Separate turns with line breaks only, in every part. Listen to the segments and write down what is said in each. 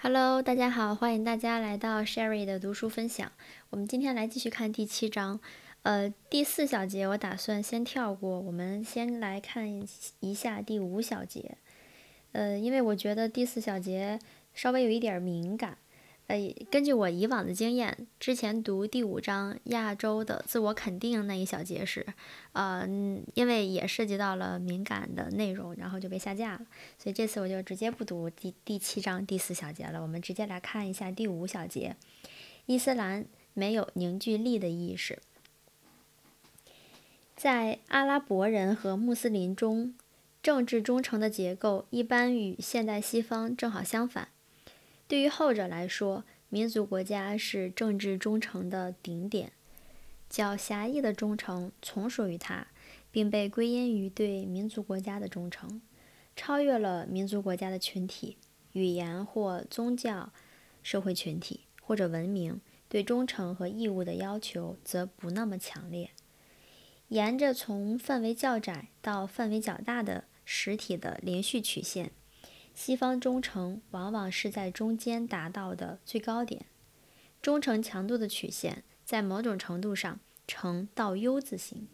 Hello，大家好，欢迎大家来到 Sherry 的读书分享。我们今天来继续看第七章，呃，第四小节我打算先跳过，我们先来看一下第五小节。呃，因为我觉得第四小节稍微有一点敏感。呃，根据我以往的经验，之前读第五章亚洲的自我肯定那一小节时，呃，因为也涉及到了敏感的内容，然后就被下架了。所以这次我就直接不读第第七章第四小节了，我们直接来看一下第五小节：伊斯兰没有凝聚力的意识。在阿拉伯人和穆斯林中，政治忠诚的结构一般与现代西方正好相反。对于后者来说，民族国家是政治忠诚的顶点，较狭义的忠诚从属于它，并被归因于对民族国家的忠诚。超越了民族国家的群体、语言或宗教、社会群体或者文明，对忠诚和义务的要求则不那么强烈。沿着从范围较窄到范围较大的实体的连续曲线。西方忠诚往往是在中间达到的最高点，忠诚强度的曲线在某种程度上呈倒 U 字形。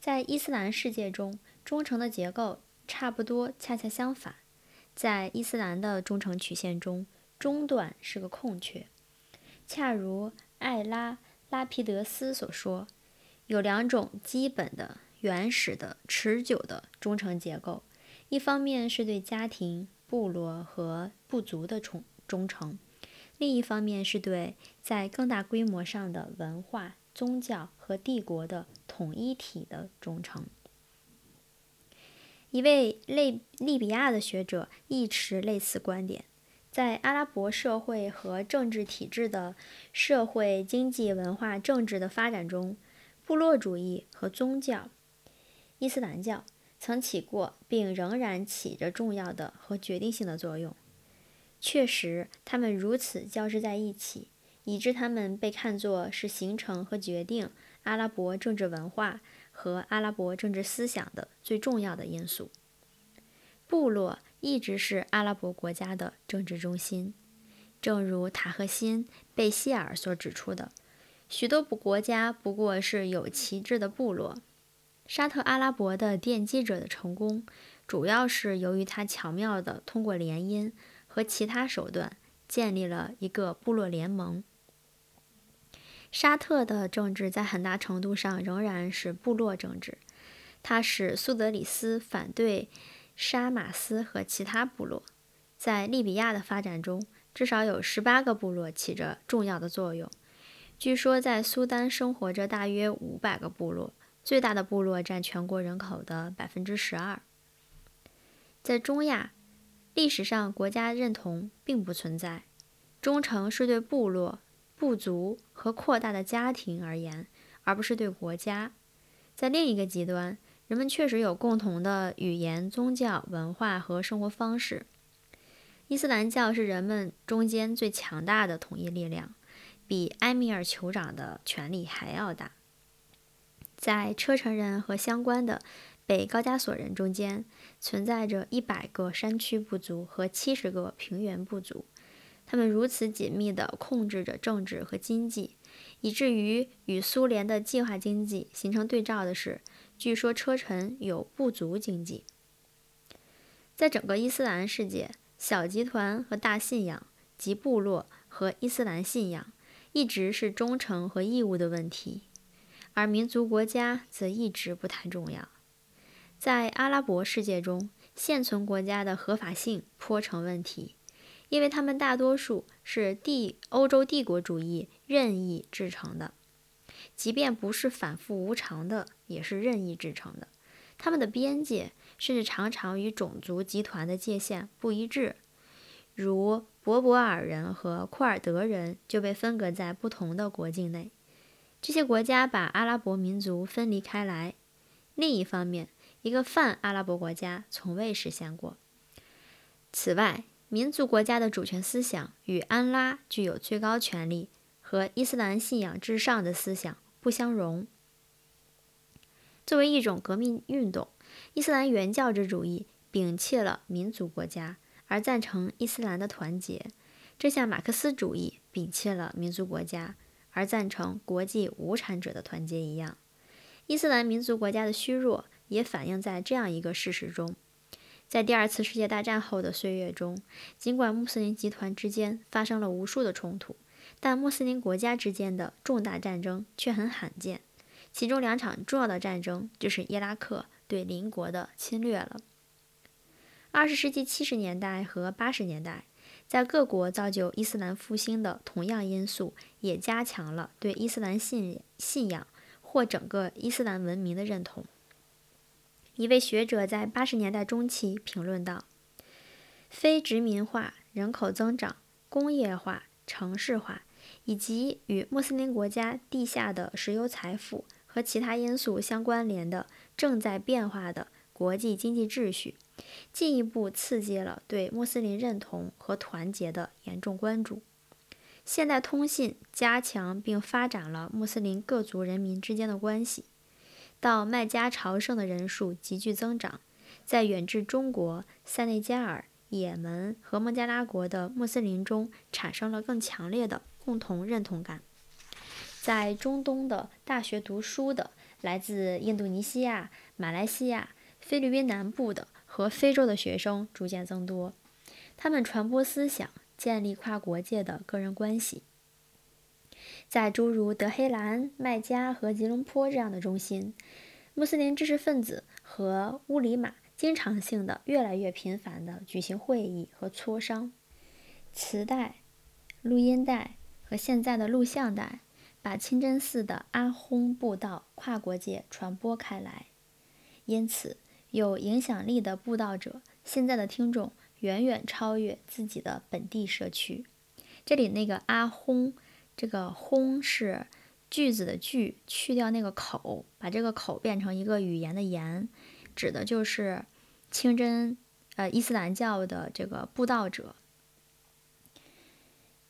在伊斯兰世界中，忠诚的结构差不多恰恰相反。在伊斯兰的忠诚曲线中，中段是个空缺。恰如艾拉拉皮德斯所说，有两种基本的、原始的、持久的忠诚结构，一方面是对家庭。部落和部族的忠忠诚，另一方面是对在更大规模上的文化、宗教和帝国的统一体的忠诚。一位类利比亚的学者亦持类似观点。在阿拉伯社会和政治体制的社会、经济、文化、政治的发展中，部落主义和宗教——伊斯兰教。曾起过，并仍然起着重要的和决定性的作用。确实，他们如此交织在一起，以致他们被看作是形成和决定阿拉伯政治文化和阿拉伯政治思想的最重要的因素。部落一直是阿拉伯国家的政治中心，正如塔赫辛·贝希尔所指出的，许多国家不过是有旗帜的部落。沙特阿拉伯的奠基者的成功，主要是由于他巧妙地通过联姻和其他手段建立了一个部落联盟。沙特的政治在很大程度上仍然是部落政治，它使苏德里斯反对沙马斯和其他部落。在利比亚的发展中，至少有十八个部落起着重要的作用。据说，在苏丹生活着大约五百个部落。最大的部落占全国人口的百分之十二。在中亚，历史上国家认同并不存在，忠诚是对部落、部族和扩大的家庭而言，而不是对国家。在另一个极端，人们确实有共同的语言、宗教、文化和生活方式。伊斯兰教是人们中间最强大的统一力量，比埃米尔酋长的权力还要大。在车臣人和相关的北高加索人中间，存在着一百个山区部族和七十个平原部族，他们如此紧密地控制着政治和经济，以至于与苏联的计划经济形成对照的是，据说车臣有部族经济。在整个伊斯兰世界，小集团和大信仰及部落和伊斯兰信仰一直是忠诚和义务的问题。而民族国家则一直不太重要。在阿拉伯世界中，现存国家的合法性颇成问题，因为他们大多数是帝欧洲帝国主义任意制成的，即便不是反复无常的，也是任意制成的。他们的边界甚至常常与种族集团的界限不一致，如博博尔人和库尔德人就被分隔在不同的国境内。这些国家把阿拉伯民族分离开来。另一方面，一个泛阿拉伯国家从未实现过。此外，民族国家的主权思想与安拉具有最高权力和伊斯兰信仰至上的思想不相容。作为一种革命运动，伊斯兰原教旨主义摒弃了民族国家，而赞成伊斯兰的团结。这项马克思主义摒弃了民族国家，而赞成国际无产者的团结一样。伊斯兰民族国家的虚弱也反映在这样一个事实中：在第二次世界大战后的岁月中，尽管穆斯林集团之间发生了无数的冲突，但穆斯林国家之间的重大战争却很罕见。其中两场重要的战争就是伊拉克对邻国的侵略了。二十世纪七十年代和八十年代。在各国造就伊斯兰复兴的同样因素，也加强了对伊斯兰信信仰或整个伊斯兰文明的认同。一位学者在八十年代中期评论道：“非殖民化、人口增长、工业化、城市化，以及与穆斯林国家地下的石油财富和其他因素相关联的正在变化的国际经济秩序。”进一步刺激了对穆斯林认同和团结的严重关注。现代通信加强并发展了穆斯林各族人民之间的关系。到麦加朝圣的人数急剧增长，在远至中国、塞内加尔、也门和孟加拉国的穆斯林中产生了更强烈的共同认同感。在中东的大学读书的，来自印度尼西亚、马来西亚、菲律宾南部的。和非洲的学生逐渐增多，他们传播思想，建立跨国界的个人关系。在诸如德黑兰、麦加和吉隆坡这样的中心，穆斯林知识分子和乌里玛经常性的、越来越频繁地举行会议和磋商。磁带、录音带和现在的录像带把清真寺的阿訇布道跨国界传播开来，因此。有影响力的布道者，现在的听众远远超越自己的本地社区。这里那个阿轰，这个轰是句子的句，去掉那个口，把这个口变成一个语言的言，指的就是清真呃伊斯兰教的这个布道者。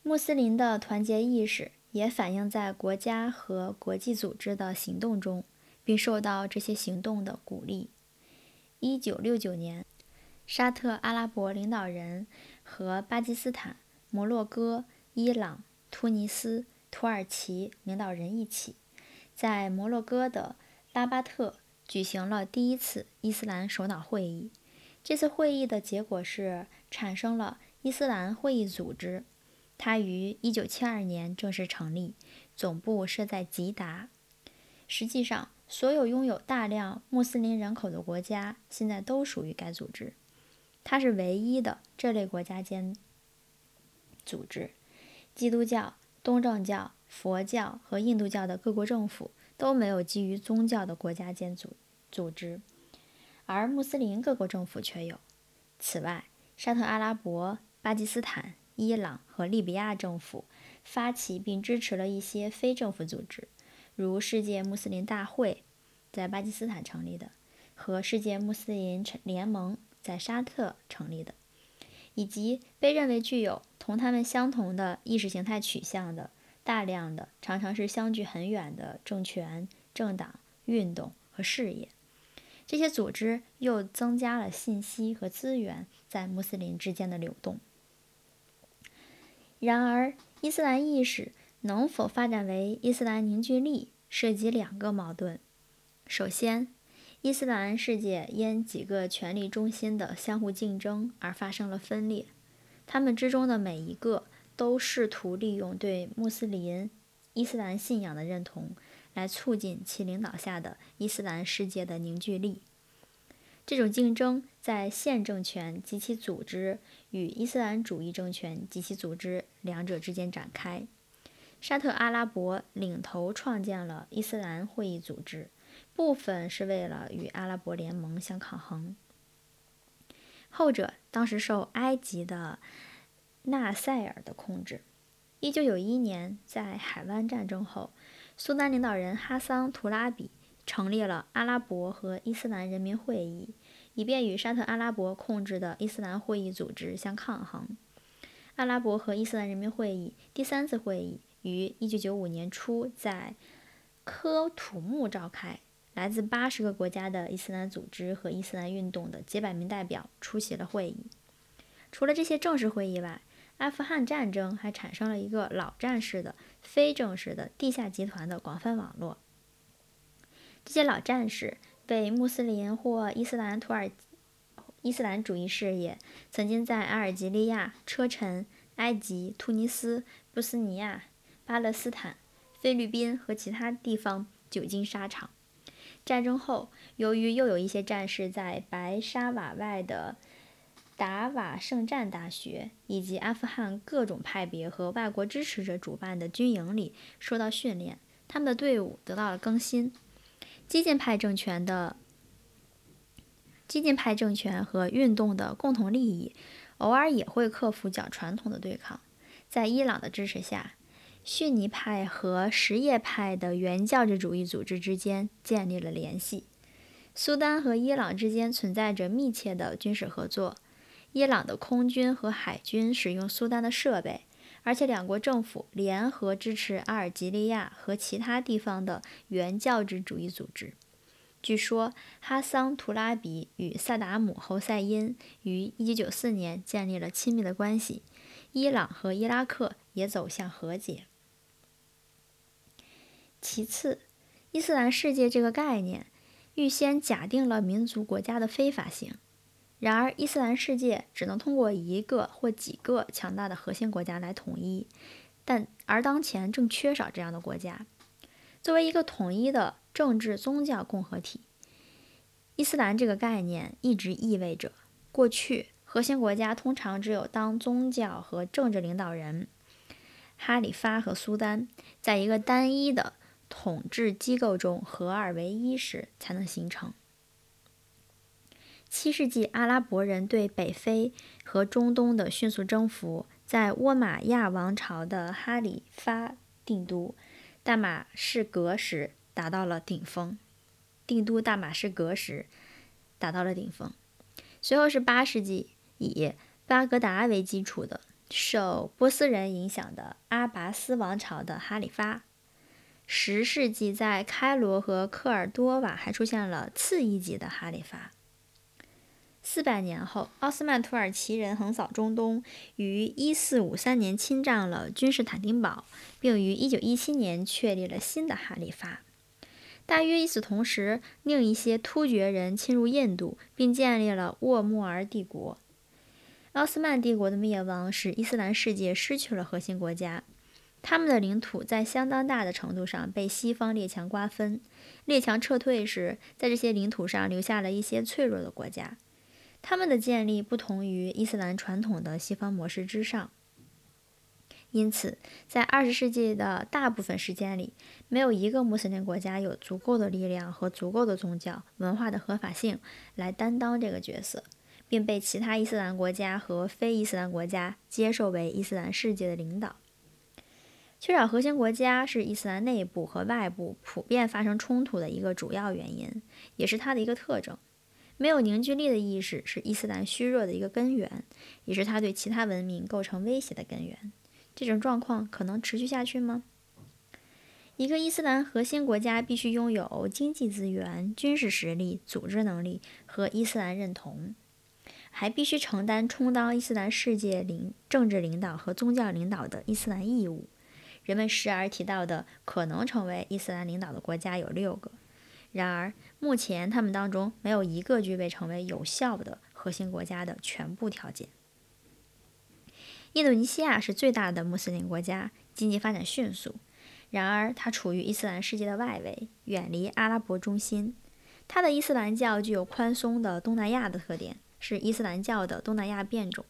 穆斯林的团结意识也反映在国家和国际组织的行动中，并受到这些行动的鼓励。一九六九年，沙特阿拉伯领导人和巴基斯坦、摩洛哥、伊朗、突尼斯、土耳其领导人一起，在摩洛哥的拉巴特举行了第一次伊斯兰首脑会议。这次会议的结果是产生了伊斯兰会议组织，它于一九七二年正式成立，总部设在吉达。实际上，所有拥有大量穆斯林人口的国家现在都属于该组织，它是唯一的这类国家间组织。基督教、东正教、佛教和印度教的各国政府都没有基于宗教的国家间组组织，而穆斯林各国政府却有。此外，沙特阿拉伯、巴基斯坦、伊朗和利比亚政府发起并支持了一些非政府组织。如世界穆斯林大会在巴基斯坦成立的，和世界穆斯林联盟在沙特成立的，以及被认为具有同他们相同的意识形态取向的大量的常常是相距很远的政权、政党、运动和事业，这些组织又增加了信息和资源在穆斯林之间的流动。然而，伊斯兰意识。能否发展为伊斯兰凝聚力，涉及两个矛盾。首先，伊斯兰世界因几个权力中心的相互竞争而发生了分裂，他们之中的每一个都试图利用对穆斯林伊斯兰信仰的认同，来促进其领导下的伊斯兰世界的凝聚力。这种竞争在现政权及其组织与伊斯兰主义政权及其组织两者之间展开。沙特阿拉伯领头创建了伊斯兰会议组织，部分是为了与阿拉伯联盟相抗衡。后者当时受埃及的纳赛尔的控制。1991年，在海湾战争后，苏丹领导人哈桑·图拉比成立了阿拉伯和伊斯兰人民会议，以便与沙特阿拉伯控制的伊斯兰会议组织相抗衡。阿拉伯和伊斯兰人民会议第三次会议。于1995年初在科土木召开，来自80个国家的伊斯兰组织和伊斯兰运动的几百名代表出席了会议。除了这些正式会议外，阿富汗战争还产生了一个老战士的、非正式的地下集团的广泛网络。这些老战士被穆斯林或伊斯兰土耳伊斯兰主义事业曾经在阿尔及利亚、车臣、埃及、突尼斯、波斯尼亚、巴勒斯坦、菲律宾和其他地方久经沙场。战争后，由于又有一些战士在白沙瓦外的达瓦圣战大学以及阿富汗各种派别和外国支持者主办的军营里受到训练，他们的队伍得到了更新。激进派政权的激进派政权和运动的共同利益，偶尔也会克服较传统的对抗。在伊朗的支持下，逊尼派和什叶派的原教旨主义组织之间建立了联系。苏丹和伊朗之间存在着密切的军事合作。伊朗的空军和海军使用苏丹的设备，而且两国政府联合支持阿尔及利亚和其他地方的原教旨主义组织。据说，哈桑·图拉比与萨达姆·侯赛因于1994年建立了亲密的关系。伊朗和伊拉克也走向和解。其次，伊斯兰世界这个概念预先假定了民族国家的非法性。然而，伊斯兰世界只能通过一个或几个强大的核心国家来统一，但而当前正缺少这样的国家。作为一个统一的政治宗教共和体，伊斯兰这个概念一直意味着：过去核心国家通常只有当宗教和政治领导人哈里发和苏丹在一个单一的统治机构中合二为一时才能形成。七世纪阿拉伯人对北非和中东的迅速征服，在倭马亚王朝的哈里发定都。大马士革时达到了顶峰，定都大马士革时达到了顶峰。随后是八世纪以巴格达为基础的受波斯人影响的阿拔斯王朝的哈里发。十世纪在开罗和科尔多瓦还出现了次一级的哈里发。四百年后，奥斯曼土耳其人横扫中东，于一四五三年侵占了君士坦丁堡，并于一九一七年确立了新的哈里发。大约与此同时，另一些突厥人侵入印度，并建立了沃穆尔帝国。奥斯曼帝国的灭亡使伊斯兰世界失去了核心国家，他们的领土在相当大的程度上被西方列强瓜分。列强撤退时，在这些领土上留下了一些脆弱的国家。他们的建立不同于伊斯兰传统的西方模式之上，因此，在二十世纪的大部分时间里，没有一个穆斯林国家有足够的力量和足够的宗教文化的合法性来担当这个角色，并被其他伊斯兰国家和非伊斯兰国家接受为伊斯兰世界的领导。缺少核心国家是伊斯兰内部和外部普遍发生冲突的一个主要原因，也是它的一个特征。没有凝聚力的意识是伊斯兰虚弱的一个根源，也是它对其他文明构成威胁的根源。这种状况可能持续下去吗？一个伊斯兰核心国家必须拥有经济资源、军事实力、组织能力和伊斯兰认同，还必须承担充当伊斯兰世界领政治领导和宗教领导的伊斯兰义务。人们时而提到的可能成为伊斯兰领导的国家有六个。然而，目前他们当中没有一个具备成为有效的核心国家的全部条件。印度尼西亚是最大的穆斯林国家，经济发展迅速。然而，它处于伊斯兰世界的外围，远离阿拉伯中心。它的伊斯兰教具有宽松的东南亚的特点，是伊斯兰教的东南亚变种。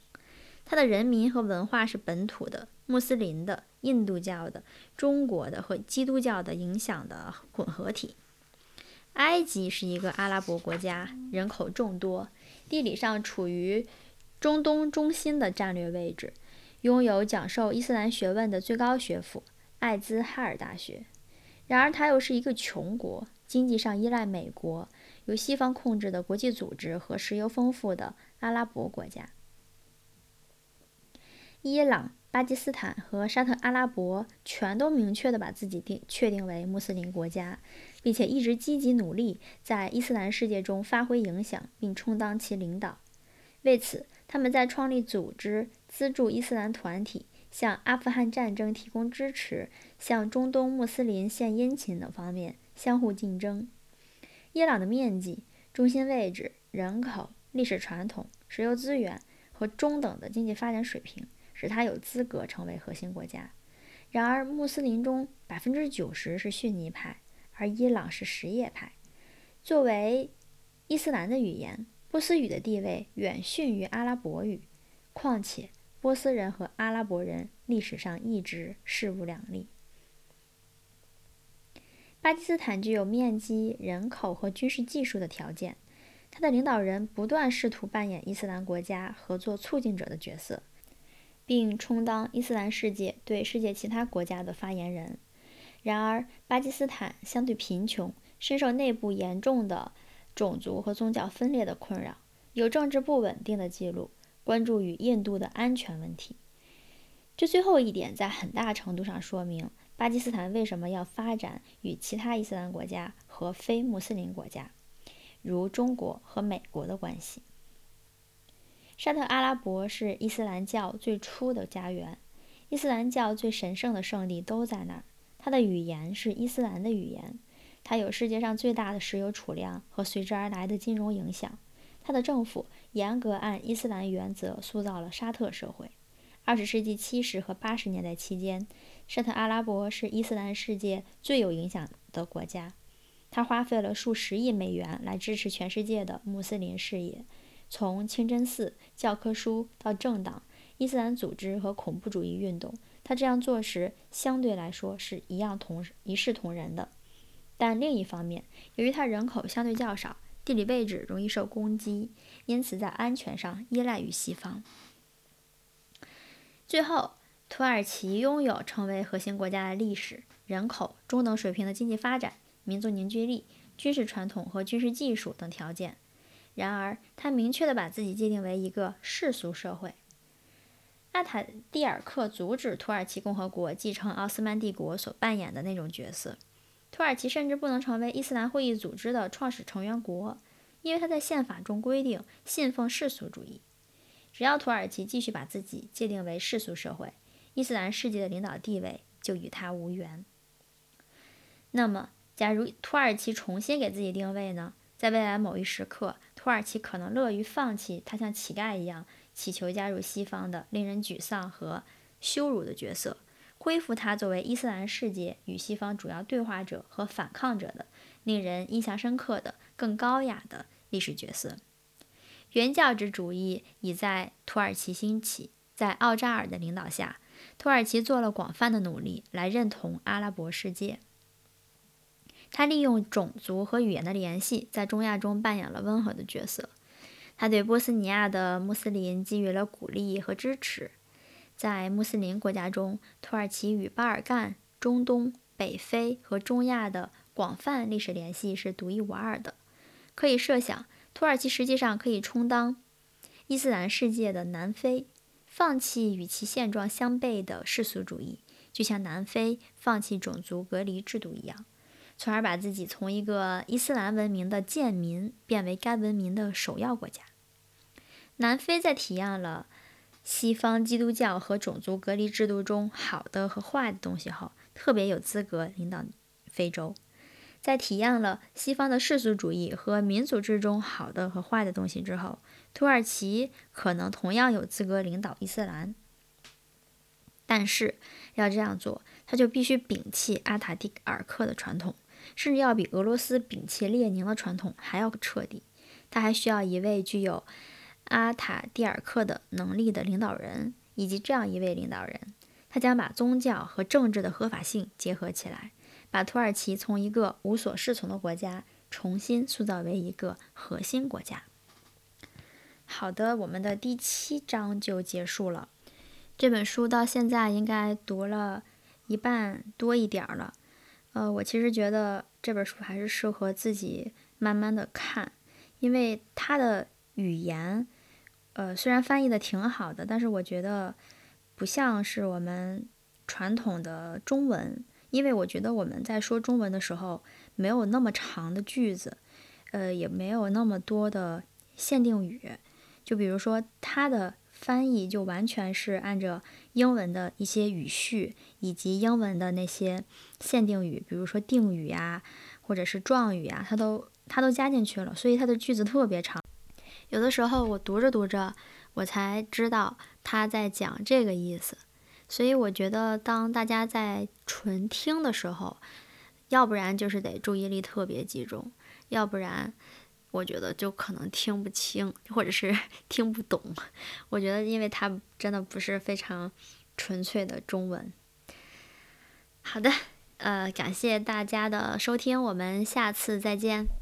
它的人民和文化是本土的、穆斯林的、印度教的、中国的和基督教的影响的混合体。埃及是一个阿拉伯国家，人口众多，地理上处于中东中心的战略位置，拥有讲授伊斯兰学问的最高学府艾兹哈尔大学。然而，它又是一个穷国，经济上依赖美国，由西方控制的国际组织和石油丰富的阿拉伯国家。伊朗、巴基斯坦和沙特阿拉伯全都明确地把自己定确定为穆斯林国家。并且一直积极努力在伊斯兰世界中发挥影响，并充当其领导。为此，他们在创立组织、资助伊斯兰团体，向阿富汗战争提供支持，向中东穆斯林献殷勤等方面相互竞争。伊朗的面积、中心位置、人口、历史传统、石油资源和中等的经济发展水平，使它有资格成为核心国家。然而，穆斯林中百分之九十是逊尼派，而伊朗是什叶派。作为伊斯兰的语言，波斯语的地位远逊于阿拉伯语。况且，波斯人和阿拉伯人历史上一直势不两立。巴基斯坦具有面积、人口和军事技术的条件，他的领导人不断试图扮演伊斯兰国家合作促进者的角色，并充当伊斯兰世界对世界其他国家的发言人。然而，巴基斯坦相对贫穷，深受内部严重的种族和宗教分裂的困扰，有政治不稳定的记录。关注与印度的安全问题，这最后一点在很大程度上说明巴基斯坦为什么要发展与其他伊斯兰国家和非穆斯林国家，如中国和美国的关系。沙特阿拉伯是伊斯兰教最初的家园，伊斯兰教最神圣的圣地都在那儿。它的语言是伊斯兰的语言，它有世界上最大的石油储量和随之而来的金融影响。它的政府严格按伊斯兰原则塑造了沙特社会。二十世纪七十和八十年代期间，沙特阿拉伯是伊斯兰世界最有影响的国家。他花费了数十亿美元来支持全世界的穆斯林事业，从清真寺、教科书到政党、伊斯兰组织和恐怖主义运动。他这样做时，相对来说是一样同一视同仁的。但另一方面，由于他人口相对较少，地理位置容易受攻击，因此在安全上依赖于西方。最后，土耳其拥有成为核心国家的历史、人口、中等水平的经济发展、民族凝聚力、军事传统和军事技术等条件。然而，他明确地把自己界定为一个世俗社会。阿塔蒂尔克阻止土耳其共和国继承奥斯曼帝国所扮演的那种角色。土耳其甚至不能成为伊斯兰会议组织的创始成员国，因为他在宪法中规定信奉世俗主义。只要土耳其继续把自己界定为世俗社会，伊斯兰世界的领导地位就与他无缘。那么，假如土耳其重新给自己定位呢？在未来某一时刻，土耳其可能乐于放弃他像乞丐一样祈求加入西方的令人沮丧和羞辱的角色。恢复他作为伊斯兰世界与西方主要对话者和反抗者的令人印象深刻的、更高雅的历史角色。原教旨主义已在土耳其兴起，在奥扎尔的领导下，土耳其做了广泛的努力来认同阿拉伯世界。他利用种族和语言的联系，在中亚中扮演了温和的角色。他对波斯尼亚的穆斯林给予了鼓励和支持。在穆斯林国家中，土耳其与巴尔干、中东、北非和中亚的广泛历史联系是独一无二的。可以设想，土耳其实际上可以充当伊斯兰世界的南非，放弃与其现状相悖的世俗主义，就像南非放弃种族隔离制度一样，从而把自己从一个伊斯兰文明的贱民变为该文明的首要国家。南非在体验了。西方基督教和种族隔离制度中好的和坏的东西后，特别有资格领导非洲。在体验了西方的世俗主义和民族制中好的和坏的东西之后，土耳其可能同样有资格领导伊斯兰。但是要这样做，他就必须摒弃阿塔蒂尔克的传统，甚至要比俄罗斯摒弃列宁的传统还要彻底。他还需要一位具有。阿塔蒂尔克的能力的领导人，以及这样一位领导人，他将把宗教和政治的合法性结合起来，把土耳其从一个无所适从的国家重新塑造为一个核心国家。好的，我们的第七章就结束了。这本书到现在应该读了一半多一点了。呃，我其实觉得这本书还是适合自己慢慢的看，因为它的语言。呃，虽然翻译的挺好的，但是我觉得不像是我们传统的中文，因为我觉得我们在说中文的时候没有那么长的句子，呃，也没有那么多的限定语。就比如说它的翻译就完全是按照英文的一些语序以及英文的那些限定语，比如说定语呀，或者是状语啊，它都它都加进去了，所以它的句子特别长。有的时候我读着读着，我才知道他在讲这个意思。所以我觉得，当大家在纯听的时候，要不然就是得注意力特别集中，要不然。我觉得就可能听不清，或者是 听不懂。我觉得，因为它真的不是非常纯粹的中文。好的，呃，感谢大家的收听，我们下次再见。